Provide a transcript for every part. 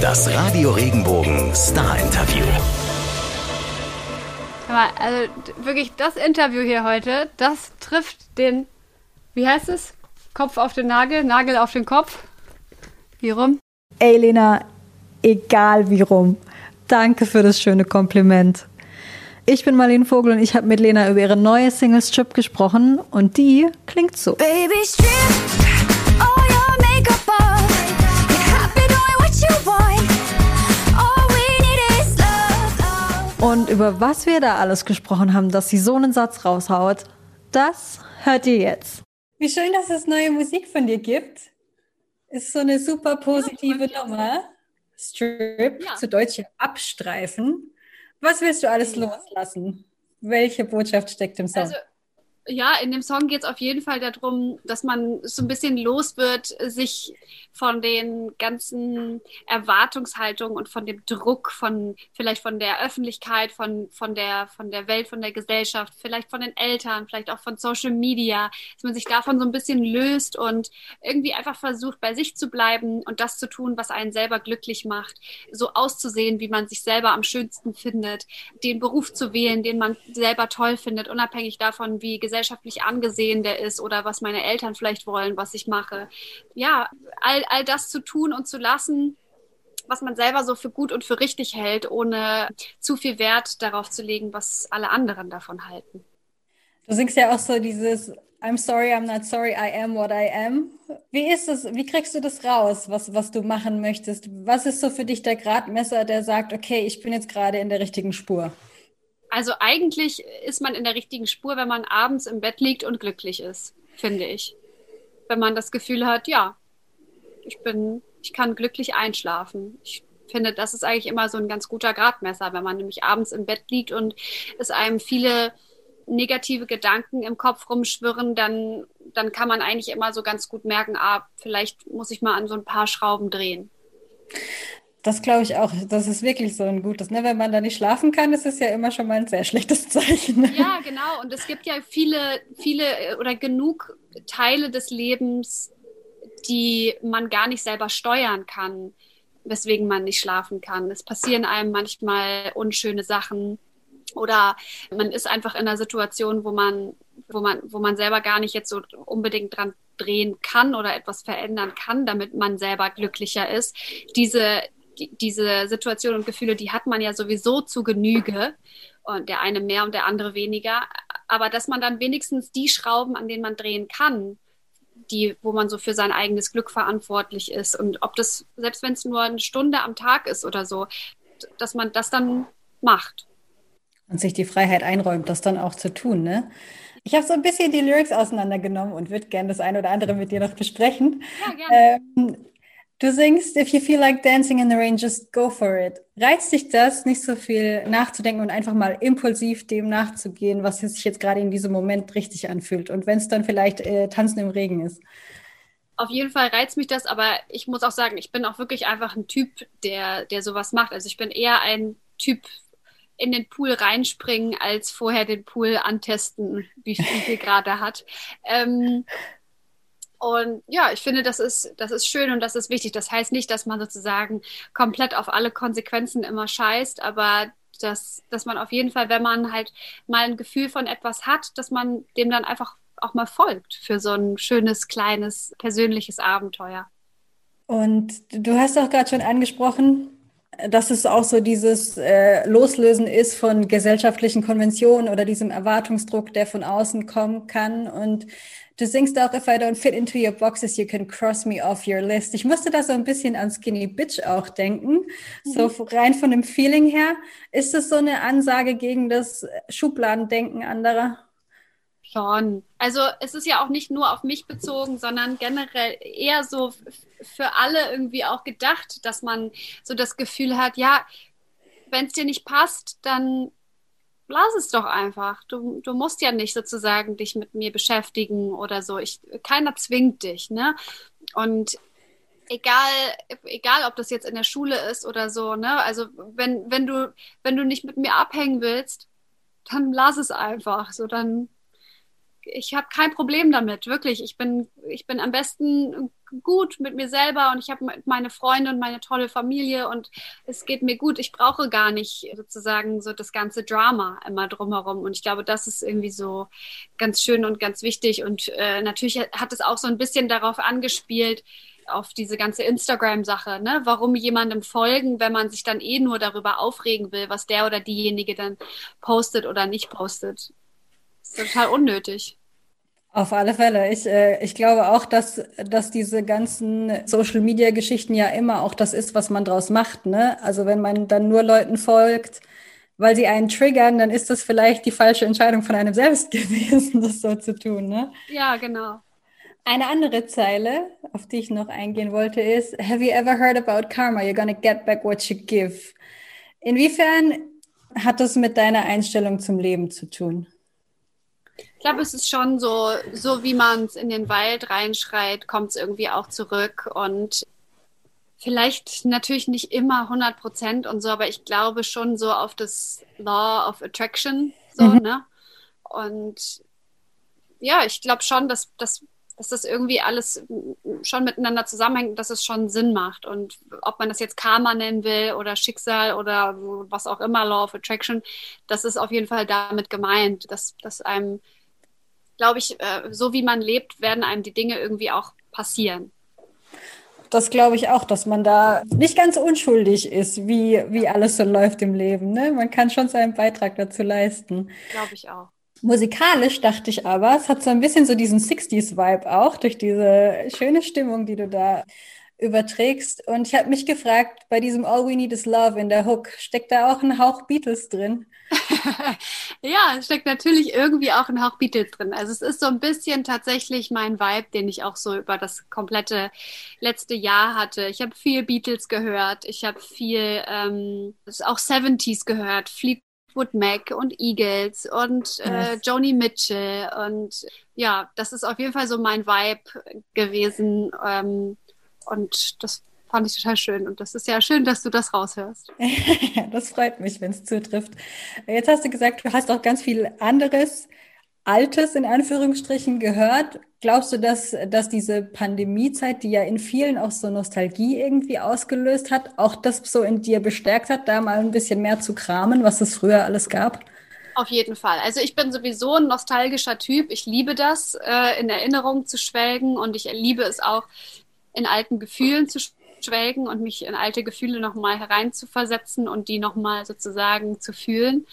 Das Radio Regenbogen Star Interview. Also wirklich das Interview hier heute, das trifft den, wie heißt es? Kopf auf den Nagel, Nagel auf den Kopf. Wie rum? Ey, Lena, egal wie rum. Danke für das schöne Kompliment. Ich bin Marlene Vogel und ich habe mit Lena über ihre neue Single Strip gesprochen und die klingt so. Baby, strip Und über was wir da alles gesprochen haben, dass sie so einen Satz raushaut, das hört ihr jetzt. Wie schön, dass es neue Musik von dir gibt. Ist so eine super positive ja, Nummer. Strip, ja. zu Deutsch abstreifen. Was willst du alles ja. loslassen? Welche Botschaft steckt im Song? Also, ja, in dem Song geht es auf jeden Fall darum, dass man so ein bisschen los wird, sich von den ganzen Erwartungshaltungen und von dem Druck von vielleicht von der Öffentlichkeit, von, von, der, von der Welt, von der Gesellschaft, vielleicht von den Eltern, vielleicht auch von Social Media, dass man sich davon so ein bisschen löst und irgendwie einfach versucht, bei sich zu bleiben und das zu tun, was einen selber glücklich macht, so auszusehen, wie man sich selber am schönsten findet, den Beruf zu wählen, den man selber toll findet, unabhängig davon, wie gesellschaftlich angesehen der ist oder was meine Eltern vielleicht wollen, was ich mache. Ja, all, all das zu tun und zu lassen, was man selber so für gut und für richtig hält, ohne zu viel Wert darauf zu legen, was alle anderen davon halten. Du singst ja auch so dieses I'm sorry, I'm not sorry, I am what I am. Wie ist es, wie kriegst du das raus, was, was du machen möchtest? Was ist so für dich der Gradmesser, der sagt, okay, ich bin jetzt gerade in der richtigen Spur? Also eigentlich ist man in der richtigen Spur, wenn man abends im Bett liegt und glücklich ist, finde ich. Wenn man das Gefühl hat, ja, ich bin, ich kann glücklich einschlafen. Ich finde, das ist eigentlich immer so ein ganz guter Gradmesser, wenn man nämlich abends im Bett liegt und es einem viele negative Gedanken im Kopf rumschwirren, dann, dann kann man eigentlich immer so ganz gut merken, ah, vielleicht muss ich mal an so ein paar Schrauben drehen. Das glaube ich auch. Das ist wirklich so ein gutes. Ne? Wenn man da nicht schlafen kann, ist es ja immer schon mal ein sehr schlechtes Zeichen. Ne? Ja, genau. Und es gibt ja viele, viele oder genug Teile des Lebens, die man gar nicht selber steuern kann, weswegen man nicht schlafen kann. Es passieren einem manchmal unschöne Sachen oder man ist einfach in einer Situation, wo man, wo man, wo man selber gar nicht jetzt so unbedingt dran drehen kann oder etwas verändern kann, damit man selber glücklicher ist. Diese, die, diese Situation und Gefühle, die hat man ja sowieso zu Genüge und der eine mehr und der andere weniger. Aber dass man dann wenigstens die Schrauben, an denen man drehen kann, die, wo man so für sein eigenes Glück verantwortlich ist. Und ob das, selbst wenn es nur eine Stunde am Tag ist oder so, dass man das dann macht. Und sich die Freiheit einräumt, das dann auch zu tun, ne? Ich habe so ein bisschen die Lyrics auseinandergenommen und würde gerne das eine oder andere mit dir noch besprechen. Ja, gerne. Ähm, Du singst, if you feel like dancing in the rain, just go for it. Reizt dich das, nicht so viel nachzudenken und einfach mal impulsiv dem nachzugehen, was sich jetzt gerade in diesem Moment richtig anfühlt? Und wenn es dann vielleicht äh, Tanzen im Regen ist. Auf jeden Fall reizt mich das, aber ich muss auch sagen, ich bin auch wirklich einfach ein Typ, der, der sowas macht. Also ich bin eher ein Typ in den Pool reinspringen, als vorher den Pool antesten, wie viel gerade hat. Ähm, und ja, ich finde, das ist, das ist schön und das ist wichtig. Das heißt nicht, dass man sozusagen komplett auf alle Konsequenzen immer scheißt, aber dass, dass man auf jeden Fall, wenn man halt mal ein Gefühl von etwas hat, dass man dem dann einfach auch mal folgt für so ein schönes, kleines, persönliches Abenteuer. Und du hast auch gerade schon angesprochen, dass es auch so dieses äh, Loslösen ist von gesellschaftlichen Konventionen oder diesem Erwartungsdruck, der von außen kommen kann. Und du singst auch, if I don't fit into your boxes, you can cross me off your list. Ich musste da so ein bisschen an Skinny Bitch auch denken. Mhm. So rein von dem Feeling her. Ist das so eine Ansage gegen das Schubladendenken anderer? Schon. Also es ist ja auch nicht nur auf mich bezogen, sondern generell eher so für alle irgendwie auch gedacht, dass man so das Gefühl hat, ja, wenn es dir nicht passt, dann lass es doch einfach. Du, du musst ja nicht sozusagen dich mit mir beschäftigen oder so. Ich, keiner zwingt dich, ne? Und egal, egal ob das jetzt in der Schule ist oder so, ne? Also wenn, wenn du, wenn du nicht mit mir abhängen willst, dann lass es einfach. So, dann ich habe kein Problem damit, wirklich. Ich bin, ich bin am besten gut mit mir selber und ich habe meine Freunde und meine tolle Familie und es geht mir gut. Ich brauche gar nicht sozusagen so das ganze Drama immer drumherum. Und ich glaube, das ist irgendwie so ganz schön und ganz wichtig. Und äh, natürlich hat es auch so ein bisschen darauf angespielt, auf diese ganze Instagram-Sache, ne? Warum jemandem folgen, wenn man sich dann eh nur darüber aufregen will, was der oder diejenige dann postet oder nicht postet. Das ist total unnötig. Auf alle Fälle. Ich, äh, ich glaube auch, dass, dass diese ganzen Social-Media-Geschichten ja immer auch das ist, was man draus macht. Ne? Also wenn man dann nur Leuten folgt, weil sie einen triggern, dann ist das vielleicht die falsche Entscheidung von einem selbst gewesen, das so zu tun. Ne? Ja, genau. Eine andere Zeile, auf die ich noch eingehen wollte, ist, Have you ever heard about karma? You're gonna get back what you give. Inwiefern hat das mit deiner Einstellung zum Leben zu tun? Ich glaube, es ist schon so, so wie man es in den Wald reinschreit, kommt es irgendwie auch zurück und vielleicht natürlich nicht immer 100 Prozent und so, aber ich glaube schon so auf das Law of Attraction, so, mhm. ne? Und ja, ich glaube schon, dass, dass, dass das irgendwie alles schon miteinander zusammenhängt, dass es schon Sinn macht. Und ob man das jetzt Karma nennen will oder Schicksal oder was auch immer, Law of Attraction, das ist auf jeden Fall damit gemeint, dass, dass einem glaube ich, äh, so wie man lebt, werden einem die Dinge irgendwie auch passieren. Das glaube ich auch, dass man da nicht ganz unschuldig ist, wie, wie alles so läuft im Leben. Ne? Man kann schon seinen Beitrag dazu leisten. Glaube ich auch. Musikalisch dachte ich aber, es hat so ein bisschen so diesen 60s-Vibe auch durch diese schöne Stimmung, die du da überträgst. Und ich habe mich gefragt, bei diesem All We Need Is Love in der Hook, steckt da auch ein Hauch Beatles drin? ja, es steckt natürlich irgendwie auch ein Hauch Beatles drin. Also es ist so ein bisschen tatsächlich mein Vibe, den ich auch so über das komplette letzte Jahr hatte. Ich habe viel Beatles gehört, ich habe viel ähm, auch 70s gehört, Fleetwood Mac und Eagles und äh, Joni Mitchell und ja, das ist auf jeden Fall so mein Vibe gewesen ähm, und das fand ich total schön. Und das ist ja schön, dass du das raushörst. das freut mich, wenn es zutrifft. Jetzt hast du gesagt, du hast auch ganz viel anderes, Altes in Anführungsstrichen gehört. Glaubst du, dass, dass diese Pandemiezeit, die ja in vielen auch so Nostalgie irgendwie ausgelöst hat, auch das so in dir bestärkt hat, da mal ein bisschen mehr zu kramen, was es früher alles gab? Auf jeden Fall. Also ich bin sowieso ein nostalgischer Typ. Ich liebe das, äh, in Erinnerung zu schwelgen und ich liebe es auch, in alten Gefühlen zu schwelgen und mich in alte Gefühle nochmal hereinzuversetzen und die nochmal sozusagen zu fühlen.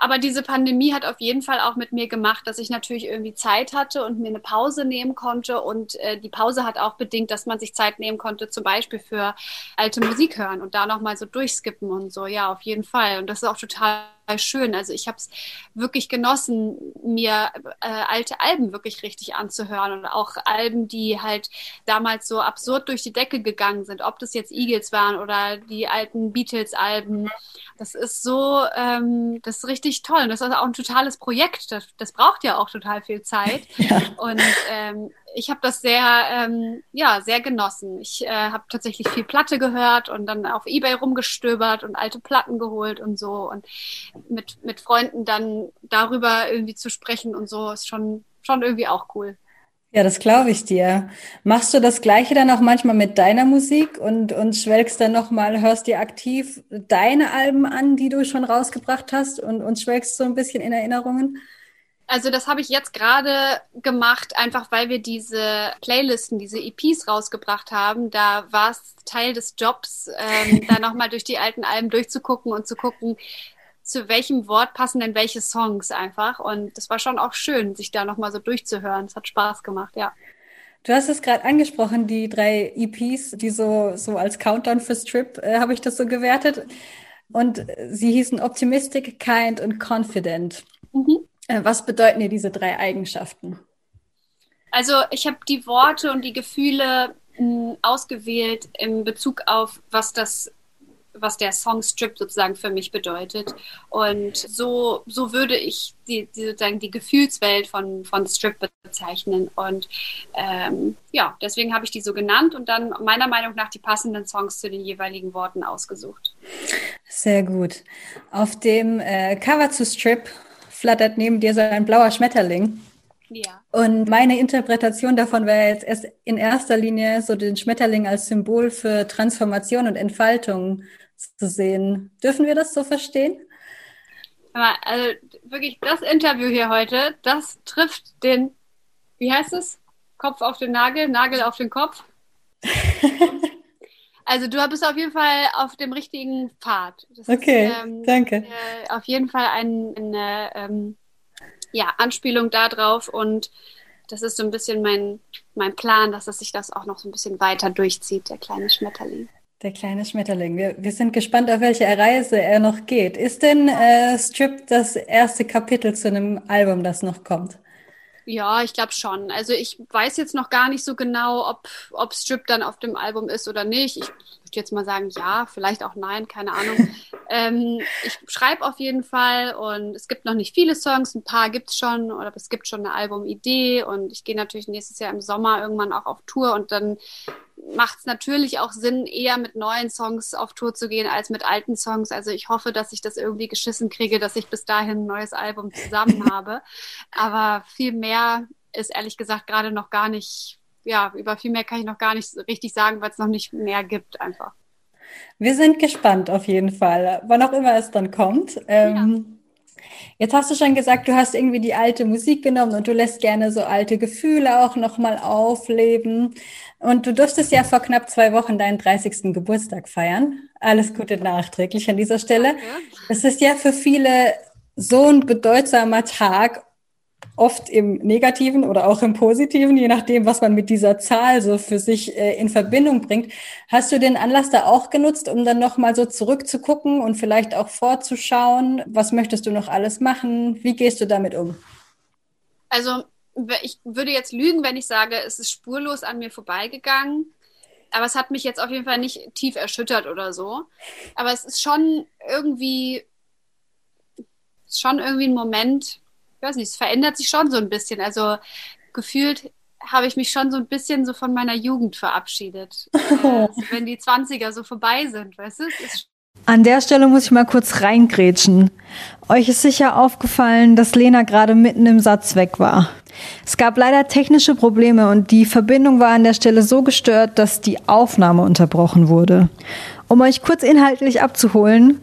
Aber diese Pandemie hat auf jeden Fall auch mit mir gemacht, dass ich natürlich irgendwie Zeit hatte und mir eine Pause nehmen konnte. Und äh, die Pause hat auch bedingt, dass man sich Zeit nehmen konnte, zum Beispiel für alte Musik hören und da nochmal so durchskippen und so. Ja, auf jeden Fall. Und das ist auch total schön. Also ich habe es wirklich genossen, mir äh, alte Alben wirklich richtig anzuhören und auch Alben, die halt damals so absurd durch die Decke gegangen sind, ob das jetzt Eagles waren oder die alten Beatles-Alben. Das ist so, ähm, das ist richtig toll. Und das ist auch ein totales Projekt. Das, das braucht ja auch total viel Zeit. Ja. Und ähm, ich habe das sehr, ähm, ja, sehr genossen. Ich äh, habe tatsächlich viel Platte gehört und dann auf Ebay rumgestöbert und alte Platten geholt und so und mit, mit Freunden dann darüber irgendwie zu sprechen und so ist schon, schon irgendwie auch cool. Ja, das glaube ich dir. Machst du das Gleiche dann auch manchmal mit deiner Musik und, und schwelgst dann nochmal, hörst dir aktiv deine Alben an, die du schon rausgebracht hast und, und schwelgst so ein bisschen in Erinnerungen? Also das habe ich jetzt gerade gemacht, einfach weil wir diese Playlisten, diese EPs rausgebracht haben. Da war es Teil des Jobs, ähm, da nochmal durch die alten Alben durchzugucken und zu gucken, zu welchem Wort passen denn welche Songs einfach. Und das war schon auch schön, sich da nochmal so durchzuhören. Es hat Spaß gemacht, ja. Du hast es gerade angesprochen, die drei EPs, die so, so als Countdown fürs Trip, äh, habe ich das so gewertet. Und sie hießen Optimistic, Kind und Confident. Mhm. Äh, was bedeuten dir diese drei Eigenschaften? Also ich habe die Worte und die Gefühle mh, hm, ausgewählt in Bezug auf, was das was der Song Strip sozusagen für mich bedeutet. Und so, so würde ich die, die sozusagen die Gefühlswelt von, von Strip bezeichnen. Und ähm, ja, deswegen habe ich die so genannt und dann meiner Meinung nach die passenden Songs zu den jeweiligen Worten ausgesucht. Sehr gut. Auf dem äh, Cover zu Strip flattert neben dir so ein blauer Schmetterling. Ja. Und meine Interpretation davon wäre jetzt erst in erster Linie so den Schmetterling als Symbol für Transformation und Entfaltung zu sehen. Dürfen wir das so verstehen? Also wirklich, das Interview hier heute, das trifft den, wie heißt es? Kopf auf den Nagel, Nagel auf den Kopf. also du bist auf jeden Fall auf dem richtigen Pfad. Das okay, ist, ähm, danke. Äh, auf jeden Fall ein, eine ähm, ja, Anspielung darauf und das ist so ein bisschen mein, mein Plan, dass es sich das auch noch so ein bisschen weiter durchzieht, der kleine Schmetterling. Der kleine Schmetterling. Wir, wir sind gespannt, auf welche Reise er noch geht. Ist denn äh, Strip das erste Kapitel zu einem Album, das noch kommt? Ja, ich glaube schon. Also ich weiß jetzt noch gar nicht so genau, ob, ob Strip dann auf dem Album ist oder nicht. Ich würde jetzt mal sagen, ja, vielleicht auch nein, keine Ahnung. ähm, ich schreibe auf jeden Fall und es gibt noch nicht viele Songs, ein paar gibt's schon oder es gibt schon eine Albumidee und ich gehe natürlich nächstes Jahr im Sommer irgendwann auch auf Tour und dann macht es natürlich auch Sinn, eher mit neuen Songs auf Tour zu gehen als mit alten Songs. Also ich hoffe, dass ich das irgendwie geschissen kriege, dass ich bis dahin ein neues Album zusammen habe. Aber viel mehr ist ehrlich gesagt gerade noch gar nicht, ja, über viel mehr kann ich noch gar nicht richtig sagen, weil es noch nicht mehr gibt einfach. Wir sind gespannt auf jeden Fall, wann auch immer es dann kommt. Ähm, ja. Jetzt hast du schon gesagt, du hast irgendwie die alte Musik genommen und du lässt gerne so alte Gefühle auch nochmal aufleben. Und du durftest ja vor knapp zwei Wochen deinen 30. Geburtstag feiern. Alles Gute nachträglich an dieser Stelle. Es ist ja für viele so ein bedeutsamer Tag oft im Negativen oder auch im Positiven, je nachdem, was man mit dieser Zahl so für sich äh, in Verbindung bringt. Hast du den Anlass da auch genutzt, um dann nochmal so zurückzugucken und vielleicht auch vorzuschauen? Was möchtest du noch alles machen? Wie gehst du damit um? Also, ich würde jetzt lügen, wenn ich sage, es ist spurlos an mir vorbeigegangen. Aber es hat mich jetzt auf jeden Fall nicht tief erschüttert oder so. Aber es ist schon irgendwie, schon irgendwie ein Moment, ich weiß nicht, es verändert sich schon so ein bisschen. Also gefühlt habe ich mich schon so ein bisschen so von meiner Jugend verabschiedet. Oh. Also, wenn die 20er so vorbei sind, weißt du? An der Stelle muss ich mal kurz reingrätschen. Euch ist sicher aufgefallen, dass Lena gerade mitten im Satz weg war. Es gab leider technische Probleme und die Verbindung war an der Stelle so gestört, dass die Aufnahme unterbrochen wurde. Um euch kurz inhaltlich abzuholen,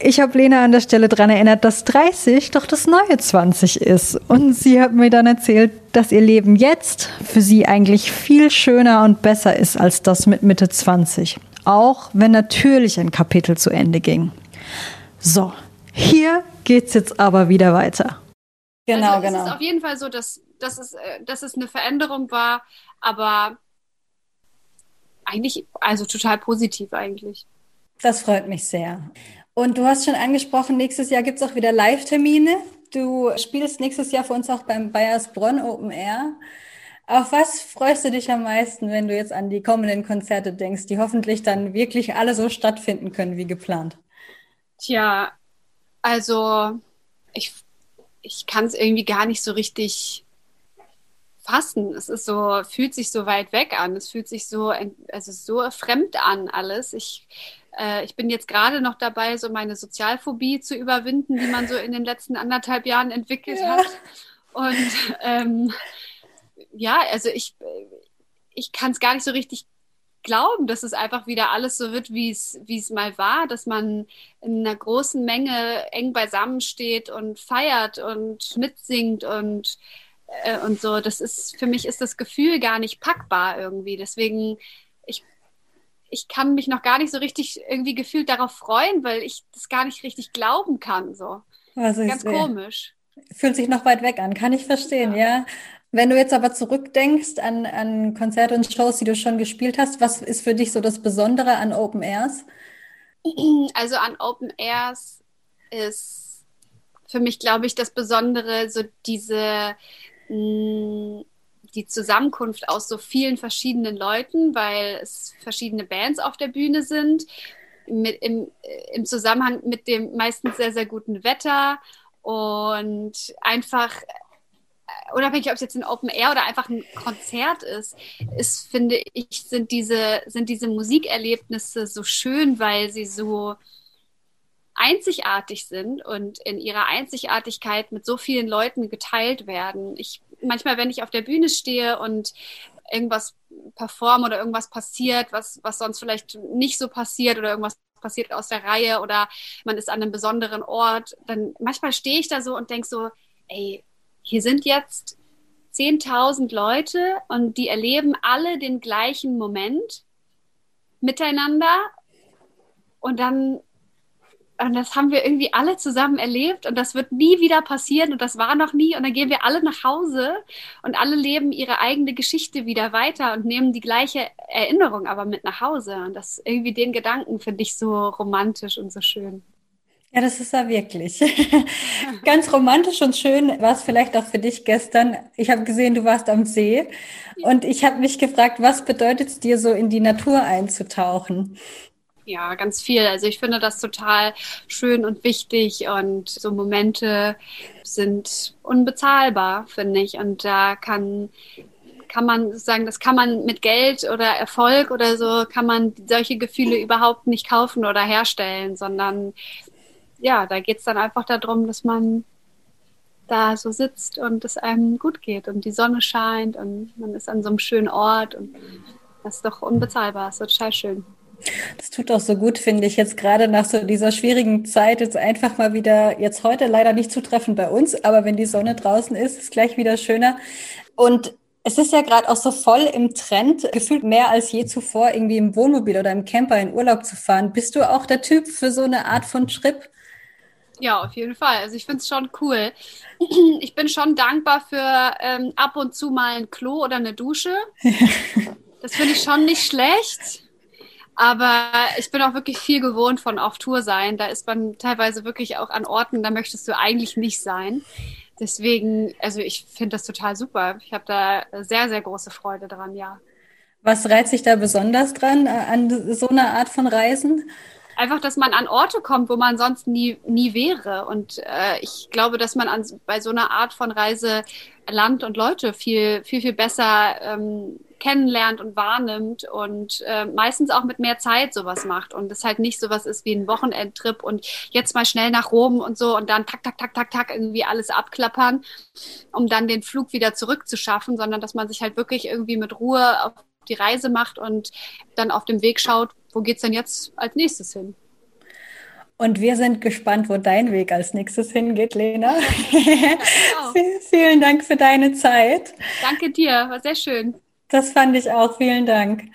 ich habe Lena an der Stelle daran erinnert, dass 30 doch das neue 20 ist. Und sie hat mir dann erzählt, dass ihr Leben jetzt für sie eigentlich viel schöner und besser ist als das mit Mitte 20. Auch wenn natürlich ein Kapitel zu Ende ging. So, hier geht's jetzt aber wieder weiter. Genau, also, genau. Es ist auf jeden Fall so, dass, dass, es, äh, dass es eine Veränderung war, aber eigentlich, also total positiv eigentlich. Das freut mich sehr. Und du hast schon angesprochen, nächstes Jahr gibt es auch wieder Live-Termine. Du spielst nächstes Jahr für uns auch beim Bayersbronn Open Air. Auf was freust du dich am meisten, wenn du jetzt an die kommenden Konzerte denkst, die hoffentlich dann wirklich alle so stattfinden können wie geplant? Tja, also ich, ich kann es irgendwie gar nicht so richtig fassen. Es ist so, fühlt sich so weit weg an. Es fühlt sich so, also so fremd an alles. Ich äh, ich bin jetzt gerade noch dabei, so meine Sozialphobie zu überwinden, die man so in den letzten anderthalb Jahren entwickelt ja. hat. Und ähm, ja, also ich, ich kann es gar nicht so richtig glauben, dass es einfach wieder alles so wird, wie es, wie es mal war, dass man in einer großen Menge eng beisammen steht und feiert und mitsingt und, äh, und so. Das ist, für mich ist das Gefühl gar nicht packbar irgendwie. Deswegen ich kann mich noch gar nicht so richtig irgendwie gefühlt darauf freuen, weil ich das gar nicht richtig glauben kann. So. Also Ganz ist, komisch. Fühlt sich noch weit weg an, kann ich verstehen, ja. ja. Wenn du jetzt aber zurückdenkst an, an Konzerte und Shows, die du schon gespielt hast, was ist für dich so das Besondere an Open Airs? Also an Open Airs ist für mich, glaube ich, das Besondere so diese die Zusammenkunft aus so vielen verschiedenen Leuten, weil es verschiedene Bands auf der Bühne sind, mit, im, im Zusammenhang mit dem meistens sehr, sehr guten Wetter und einfach äh, unabhängig, ob es jetzt ein Open Air oder einfach ein Konzert ist, ist, finde ich, sind diese, sind diese Musikerlebnisse so schön, weil sie so einzigartig sind und in ihrer Einzigartigkeit mit so vielen Leuten geteilt werden. Ich manchmal, wenn ich auf der Bühne stehe und irgendwas perform oder irgendwas passiert, was, was sonst vielleicht nicht so passiert oder irgendwas passiert aus der Reihe oder man ist an einem besonderen Ort, dann manchmal stehe ich da so und denke so, ey, hier sind jetzt 10.000 Leute und die erleben alle den gleichen Moment miteinander und dann und das haben wir irgendwie alle zusammen erlebt und das wird nie wieder passieren und das war noch nie und dann gehen wir alle nach Hause und alle leben ihre eigene Geschichte wieder weiter und nehmen die gleiche Erinnerung aber mit nach Hause und das irgendwie den Gedanken finde ich so romantisch und so schön. Ja, das ist ja wirklich. Ganz romantisch und schön war es vielleicht auch für dich gestern. Ich habe gesehen, du warst am See und ich habe mich gefragt, was bedeutet es dir so in die Natur einzutauchen? Ja, ganz viel. Also ich finde das total schön und wichtig und so Momente sind unbezahlbar, finde ich. Und da kann kann man sagen, das kann man mit Geld oder Erfolg oder so, kann man solche Gefühle überhaupt nicht kaufen oder herstellen, sondern ja, da geht es dann einfach darum, dass man da so sitzt und es einem gut geht und die Sonne scheint und man ist an so einem schönen Ort und das ist doch unbezahlbar, das ist total schön. Das tut auch so gut, finde ich, jetzt gerade nach so dieser schwierigen Zeit, jetzt einfach mal wieder, jetzt heute leider nicht zu treffen bei uns, aber wenn die Sonne draußen ist, ist gleich wieder schöner. Und es ist ja gerade auch so voll im Trend, gefühlt mehr als je zuvor, irgendwie im Wohnmobil oder im Camper in Urlaub zu fahren. Bist du auch der Typ für so eine Art von Trip? Ja, auf jeden Fall. Also ich finde es schon cool. Ich bin schon dankbar für ähm, ab und zu mal ein Klo oder eine Dusche. Das finde ich schon nicht schlecht. Aber ich bin auch wirklich viel gewohnt von auf Tour sein. Da ist man teilweise wirklich auch an Orten, da möchtest du eigentlich nicht sein. Deswegen, also ich finde das total super. Ich habe da sehr, sehr große Freude dran, ja. Was reizt sich da besonders dran äh, an so einer Art von Reisen? einfach, dass man an Orte kommt, wo man sonst nie, nie wäre. Und äh, ich glaube, dass man an, bei so einer Art von Reise Land und Leute viel, viel, viel besser ähm, kennenlernt und wahrnimmt und äh, meistens auch mit mehr Zeit sowas macht und es halt nicht sowas ist wie ein Wochenendtrip und jetzt mal schnell nach Rom und so und dann tak, tak, tak, tak, tak irgendwie alles abklappern, um dann den Flug wieder zurückzuschaffen, sondern dass man sich halt wirklich irgendwie mit Ruhe auf die Reise macht und dann auf dem Weg schaut, wo geht's denn jetzt als nächstes hin? Und wir sind gespannt, wo dein Weg als nächstes hingeht, Lena. Ja, genau. Vielen Dank für deine Zeit. Danke dir, war sehr schön. Das fand ich auch. Vielen Dank.